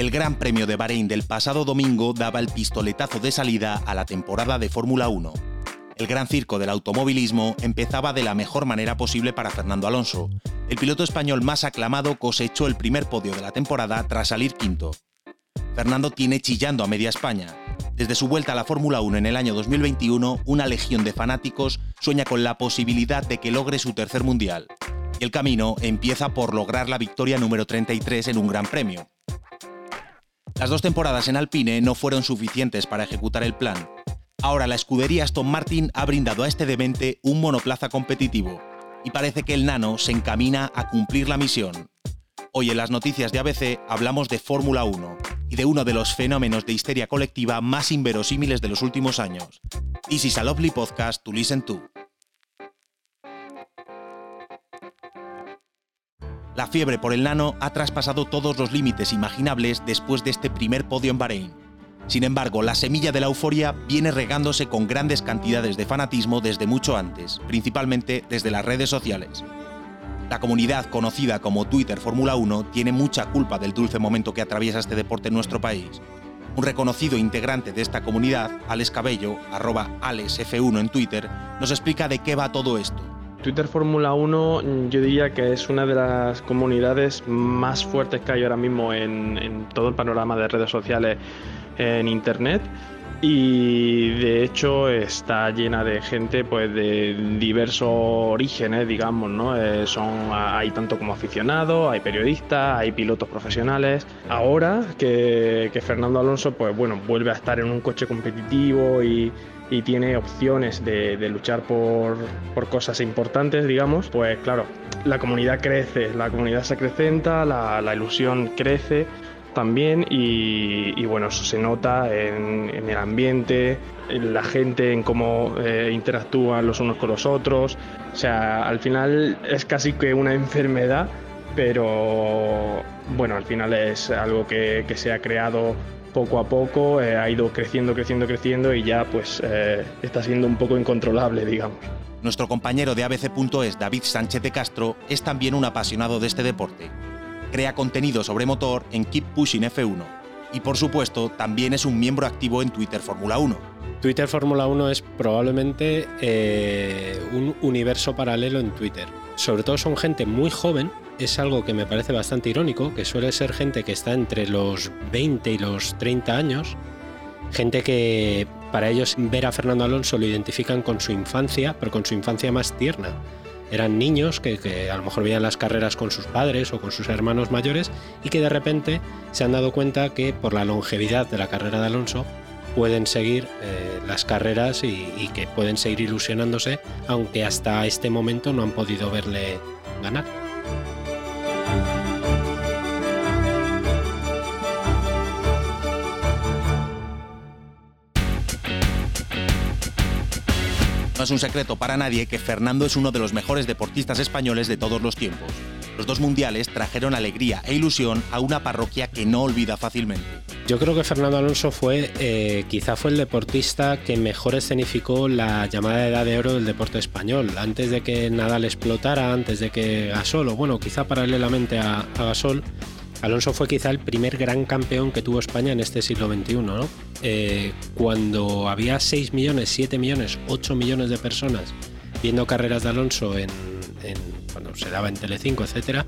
el Gran Premio de Bahrein del pasado domingo daba el pistoletazo de salida a la temporada de Fórmula 1. El gran circo del automovilismo empezaba de la mejor manera posible para Fernando Alonso. El piloto español más aclamado cosechó el primer podio de la temporada tras salir quinto. Fernando tiene chillando a media España. Desde su vuelta a la Fórmula 1 en el año 2021, una legión de fanáticos sueña con la posibilidad de que logre su tercer mundial. Y el camino empieza por lograr la victoria número 33 en un Gran Premio. Las dos temporadas en Alpine no fueron suficientes para ejecutar el plan. Ahora la escudería Aston Martin ha brindado a este demente un monoplaza competitivo, y parece que el Nano se encamina a cumplir la misión. Hoy en las noticias de ABC hablamos de Fórmula 1, y de uno de los fenómenos de histeria colectiva más inverosímiles de los últimos años. This is a lovely podcast to listen to. La fiebre por el nano ha traspasado todos los límites imaginables después de este primer podio en Bahrein. Sin embargo, la semilla de la euforia viene regándose con grandes cantidades de fanatismo desde mucho antes, principalmente desde las redes sociales. La comunidad conocida como Twitter Fórmula 1 tiene mucha culpa del dulce momento que atraviesa este deporte en nuestro país. Un reconocido integrante de esta comunidad, Alex Cabello, arroba AlexF1 en Twitter, nos explica de qué va todo esto. Twitter Fórmula 1 yo diría que es una de las comunidades más fuertes que hay ahora mismo en, todo el panorama de redes sociales en Internet. Y de hecho está llena de gente pues de diversos orígenes digamos no eh, son hay tanto como aficionados hay periodistas hay pilotos profesionales. Ahora que, Fernando Alonso pues bueno vuelve a estar en un coche competitivo y, tiene opciones de, luchar por, cosas importantes digamos pues claro la comunidad crece la comunidad se acrecenta la, la ilusión crece también y, bueno, eso se nota en, el ambiente, en la gente, en cómo eh, interactúan los unos con los otros. O sea, al final es casi que una enfermedad, pero bueno, al final es algo que, se ha creado poco a poco, eh, ha ido creciendo, creciendo, creciendo y ya pues eh, está siendo un poco incontrolable, digamos. Nuestro compañero de ABC.es, David Sánchez de Castro, es también un apasionado de este deporte crea contenido sobre motor en Keep Pushing F1 y por supuesto también es un miembro activo en Twitter Fórmula 1. Twitter Fórmula 1 es probablemente eh, un universo paralelo en Twitter. Sobre todo son gente muy joven, es algo que me parece bastante irónico, que suele ser gente que está entre los 20 y los 30 años, gente que para ellos ver a Fernando Alonso lo identifican con su infancia, pero con su infancia más tierna eran niños que, a lo mejor veían las carreras con sus padres o con sus hermanos mayores y que de repente se han dado cuenta que por la longevidad de la carrera de Alonso pueden seguir eh, las carreras y que pueden seguir ilusionándose, aunque hasta este momento no han podido verle ganar. No es un secreto para nadie que Fernando es uno de los mejores deportistas españoles de todos los tiempos. Los dos mundiales trajeron alegría e ilusión a una parroquia que no olvida fácilmente. Yo creo que Fernando Alonso fue, eh, quizá fue el deportista que mejor escenificó la llamada edad de oro del deporte español. Antes de que Nadal explotara, antes de que Gasol, o bueno, quizá paralelamente a, a Gasol, Alonso fue quizá el primer gran campeón que tuvo España en este siglo XXI, ¿no? Eh, cuando había 6 millones, 7 millones, 8 millones de personas viendo carreras de Alonso en, cuando se daba en Telecinco, etcétera,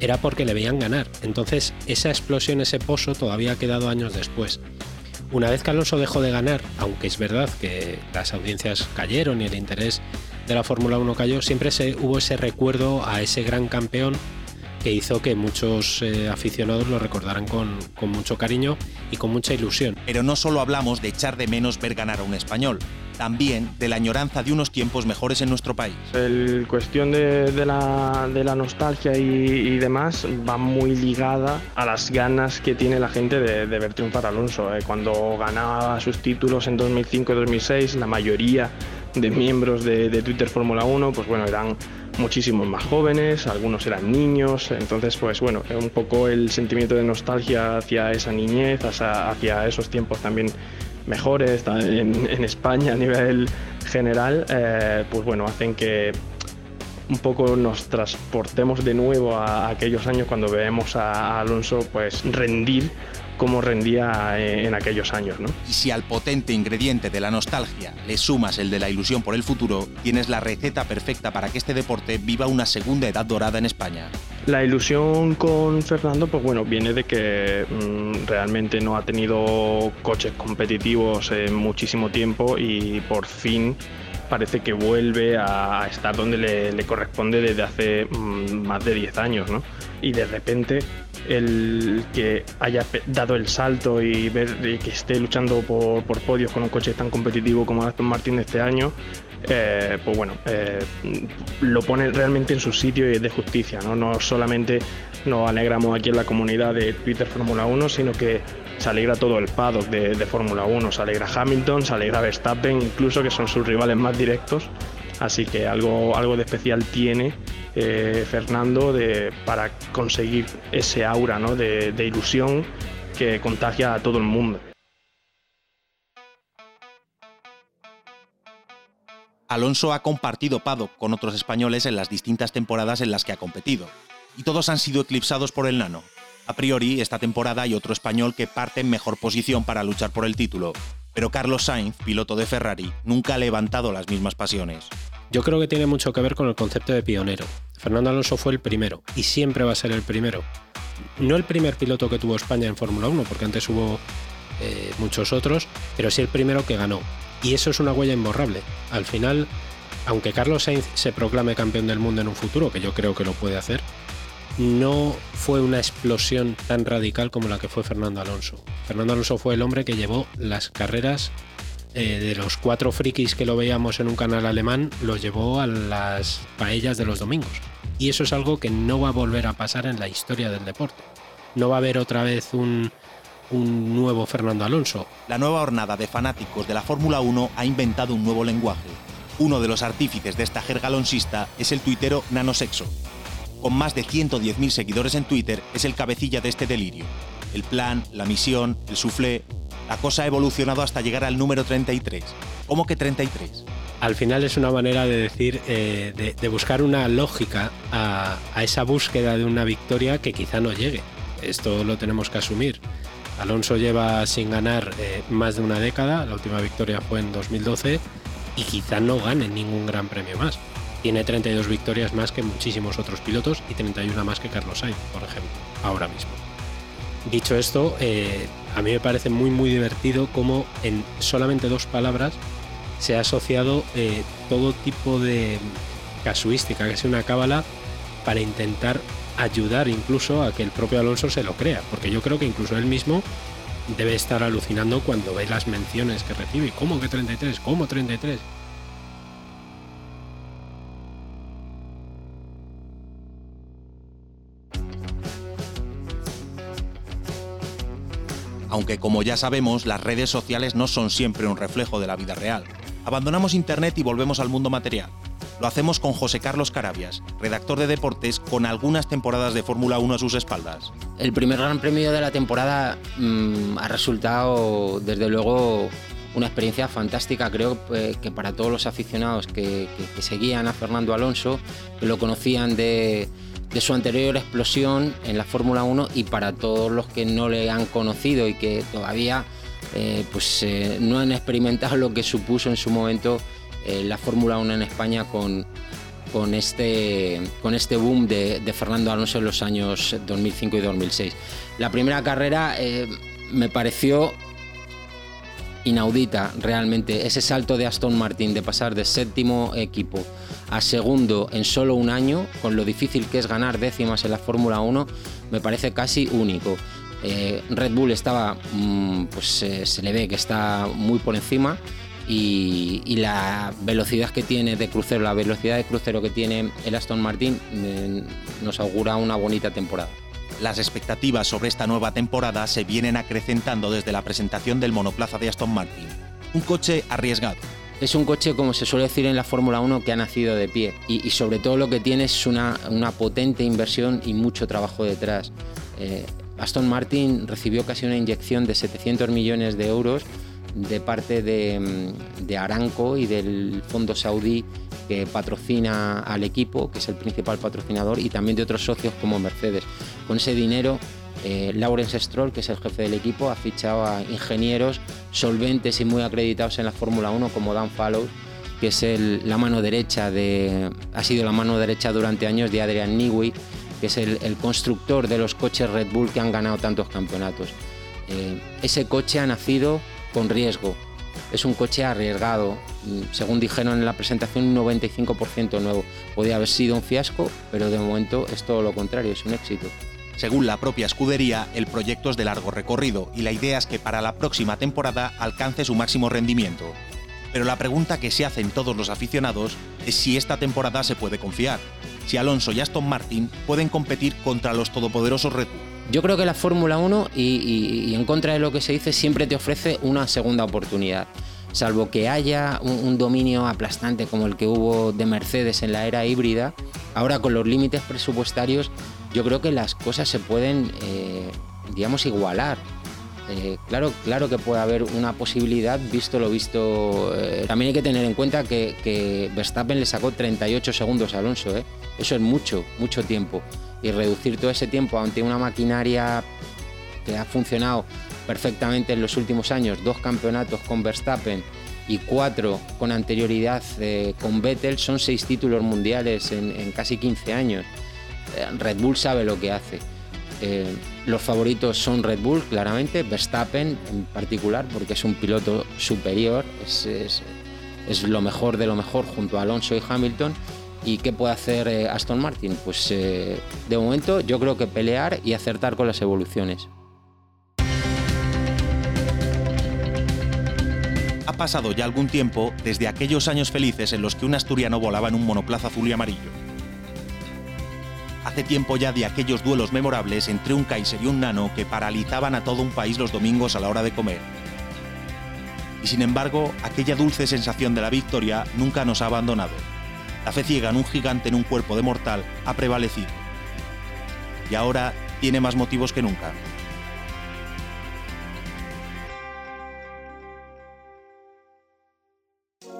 era porque le veían ganar. Entonces, esa explosión, ese pozo, todavía ha quedado años después. Una vez que Alonso dejó de ganar, aunque es verdad que las audiencias cayeron y el interés de la Fórmula 1 cayó, siempre se, hubo ese recuerdo a ese gran campeón que hizo que muchos eh, aficionados lo recordaran con, mucho cariño y con mucha ilusión. Pero no solo hablamos de echar de menos ver ganar a un español, también de la añoranza de unos tiempos mejores en nuestro país. El cuestión de, la, nostalgia y, demás va muy ligada a las ganas que tiene la gente de, ver triunfar a Alonso. Eh. Cuando ganaba sus títulos en 2005-2006, la mayoría de miembros de, de Twitter Fórmula 1, pues bueno, eran muchísimos más jóvenes, algunos eran niños, entonces pues bueno, un poco el sentimiento de nostalgia hacia esa niñez, hacia, esos tiempos también mejores en, España a nivel general, eh, pues bueno, hacen que un poco nos transportemos de nuevo a, aquellos años cuando vemos a, Alonso pues rendir cómo rendía eh, en aquellos años. ¿no? Y si al potente ingrediente de la nostalgia le sumas el de la ilusión por el futuro, tienes la receta perfecta para que este deporte viva una segunda edad dorada en España. La ilusión con Fernando, pues bueno, viene de que mm, realmente no ha tenido coches competitivos en muchísimo tiempo y por fin parece que vuelve a estar donde le, corresponde desde hace mm, más de 10 años, ¿no? Y de repente el que haya dado el salto y ver que esté luchando por, por podios con un coche tan competitivo como Aston Martin este año, eh, pues bueno, eh, lo pone realmente en su sitio y es de justicia. ¿no? no solamente nos alegramos aquí en la comunidad de Twitter Fórmula 1, sino que se alegra todo el paddock de, Fórmula 1. Se alegra Hamilton, se alegra Verstappen, incluso que son sus rivales más directos. Así que algo, algo de especial tiene eh, Fernando para conseguir ese aura ¿no? de, de ilusión que contagia a todo el mundo. Alonso ha compartido paddock con otros españoles en las distintas temporadas en las que ha competido, y todos han sido eclipsados por el nano. A priori, esta temporada hay otro español que parte en mejor posición para luchar por el título, pero Carlos Sainz, piloto de Ferrari, nunca ha levantado las mismas pasiones. Yo creo que tiene mucho que ver con el concepto de pionero. Fernando Alonso fue el primero y siempre va a ser el primero. No el primer piloto que tuvo España en Fórmula 1, porque antes hubo eh, muchos otros, pero sí el primero que ganó. Y eso es una huella imborrable. Al final, aunque Carlos Sainz se proclame campeón del mundo en un futuro, que yo creo que lo puede hacer, no fue una explosión tan radical como la que fue Fernando Alonso. Fernando Alonso fue el hombre que llevó las carreras eh, de los cuatro frikis que lo veíamos en un canal alemán, los llevó a las paellas de los domingos. Y eso es algo que no va a volver a pasar en la historia del deporte. No va a haber otra vez un, un nuevo Fernando Alonso. La nueva hornada de fanáticos de la Fórmula 1 ha inventado un nuevo lenguaje. Uno de los artífices de esta jerga alonsista es el tuitero Nanosexo. Con más de 110.000 seguidores en Twitter, es el cabecilla de este delirio. El plan, la misión, el soufflé, la cosa ha evolucionado hasta llegar al número 33. ¿Cómo que 33? Al final es una manera de decir, eh, de, buscar una lógica a, esa búsqueda de una victoria que quizá no llegue. Esto lo tenemos que asumir. Alonso lleva sin ganar eh, más de una década, la última victoria fue en 2012 y quizá no gane ningún gran premio más. Tiene 32 victorias más que muchísimos otros pilotos y 31 más que Carlos Sainz, por ejemplo, ahora mismo. Dicho esto, eh, a mí me parece muy muy divertido cómo en solamente dos palabras se ha asociado eh, todo tipo de casuística, que es una cábala, para intentar ayudar incluso a que el propio Alonso se lo crea, porque yo creo que incluso él mismo debe estar alucinando cuando ve las menciones que recibe. ¿Cómo que 33? ¿Cómo 33? Aunque como ya sabemos, las redes sociales no son siempre un reflejo de la vida real. Abandonamos Internet y volvemos al mundo material. Lo hacemos con José Carlos Carabias, redactor de deportes con algunas temporadas de Fórmula 1 a sus espaldas. El primer gran premio de la temporada mm, ha resultado, desde luego, una experiencia fantástica, creo eh, que para todos los aficionados que, seguían a Fernando Alonso, que lo conocían de, su anterior explosión en la Fórmula 1 y para todos los que no le han conocido y que todavía eh, pues, eh, no han experimentado lo que supuso en su momento eh, la Fórmula 1 en España con, con, este, con este boom de, Fernando Alonso en los años 2005 y 2006. La primera carrera me pareció inaudita realmente. Ese salto de Aston Martin de pasar de séptimo equipo a segundo en solo un año, con lo difícil que es ganar décimas en la Fórmula 1, me parece casi único. Eh, Red Bull estaba, mm, pues se le ve que está muy por encima y, la velocidad que tiene de crucero, la velocidad de crucero que tiene el Aston Martin eh, nos augura una bonita temporada. Las expectativas sobre esta nueva temporada se vienen acrecentando desde la presentación del monoplaza de Aston Martin. Un coche arriesgado. Es un coche, como se suele decir en la Fórmula 1, que ha nacido de pie y, sobre todo lo que tiene es una, potente inversión y mucho trabajo detrás. Eh, Aston Martin recibió casi una inyección de 700 millones de euros de parte mm, de, Aranco y del fondo saudí que patrocina al equipo, que es el principal patrocinador, y también de otros socios como Mercedes. Con ese dinero Eh, Lawrence Stroll, que es el jefe del equipo, ha fichado a ingenieros solventes y muy acreditados en la Fórmula 1 como Dan Fallows, que es la mano derecha de, ha sido la mano derecha durante años de Adrian Newey, que es el, constructor de los coches Red Bull que han ganado tantos campeonatos. Eh, ese coche ha nacido con riesgo, es un coche arriesgado, según dijeron en la presentación, un 95% nuevo. Podría haber sido un fiasco, pero de momento es todo lo contrario, es un éxito. Según la propia escudería, el proyecto es de largo recorrido y la idea es que para la próxima temporada alcance su máximo rendimiento. Pero la pregunta que se hacen todos los aficionados es si esta temporada se puede confiar, si Alonso y Aston Martin pueden competir contra los todopoderosos Red Bull. Yo creo que la Fórmula 1, y, en contra de lo que se dice, siempre te ofrece una segunda oportunidad. Salvo que haya un, dominio aplastante como el que hubo de Mercedes en la era híbrida, ahora con los límites presupuestarios, yo creo que las cosas se pueden, eh, digamos, igualar. Eh, claro, claro que puede haber una posibilidad, visto lo visto. Eh, también hay que tener en cuenta que, Verstappen le sacó 38 segundos a Alonso. Eso es mucho, mucho tiempo y reducir todo ese tiempo ante una maquinaria que ha funcionado perfectamente en los últimos años, dos campeonatos con Verstappen y cuatro con anterioridad eh, con Vettel, son seis títulos mundiales en, casi 15 años. Eh, Red Bull sabe lo que hace. Eh, los favoritos son Red Bull, claramente, Verstappen en particular, porque es un piloto superior, es, es lo mejor de lo mejor junto a Alonso y Hamilton ¿Y qué puede hacer eh, Aston Martin? Pues eh, de momento yo creo que pelear y acertar con las evoluciones. Ha pasado ya algún tiempo desde aquellos años felices en los que un asturiano volaba en un monoplaza azul y amarillo. Hace tiempo ya de aquellos duelos memorables entre un Kaiser y un Nano que paralizaban a todo un país los domingos a la hora de comer. Y sin embargo, aquella dulce sensación de la victoria nunca nos ha abandonado la fe ciega en un gigante en un cuerpo de mortal ha prevalecido. Y ahora tiene más motivos que nunca.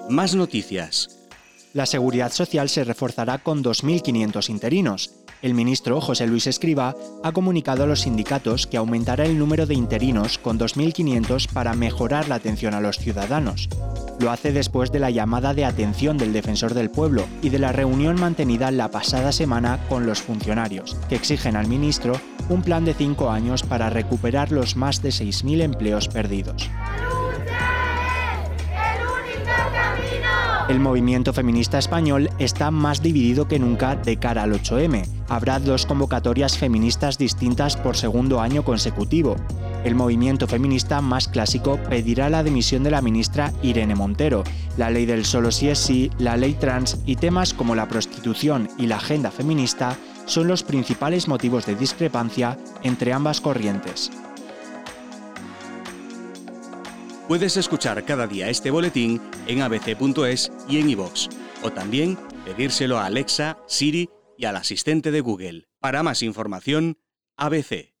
Más noticias. La seguridad social se reforzará con 2.500 interinos. El ministro José Luis Escriba ha comunicado a los sindicatos que aumentará el número de interinos con 2.500 para mejorar la atención a los ciudadanos. Lo hace después de la llamada de atención del defensor del pueblo y de la reunión mantenida la pasada semana con los funcionarios, que exigen al ministro un plan de cinco años para recuperar los más de 6.000 empleos perdidos. El movimiento feminista español está más dividido que nunca de cara al 8M. Habrá dos convocatorias feministas distintas por segundo año consecutivo. El movimiento feminista más clásico pedirá la dimisión de la ministra Irene Montero. La ley del solo sí es sí, la ley trans y temas como la prostitución y la agenda feminista son los principales motivos de discrepancia entre ambas corrientes. Puedes escuchar cada día este boletín en abc.es y en iVoox, o también pedírselo a Alexa, Siri y al asistente de Google. Para más información, ABC.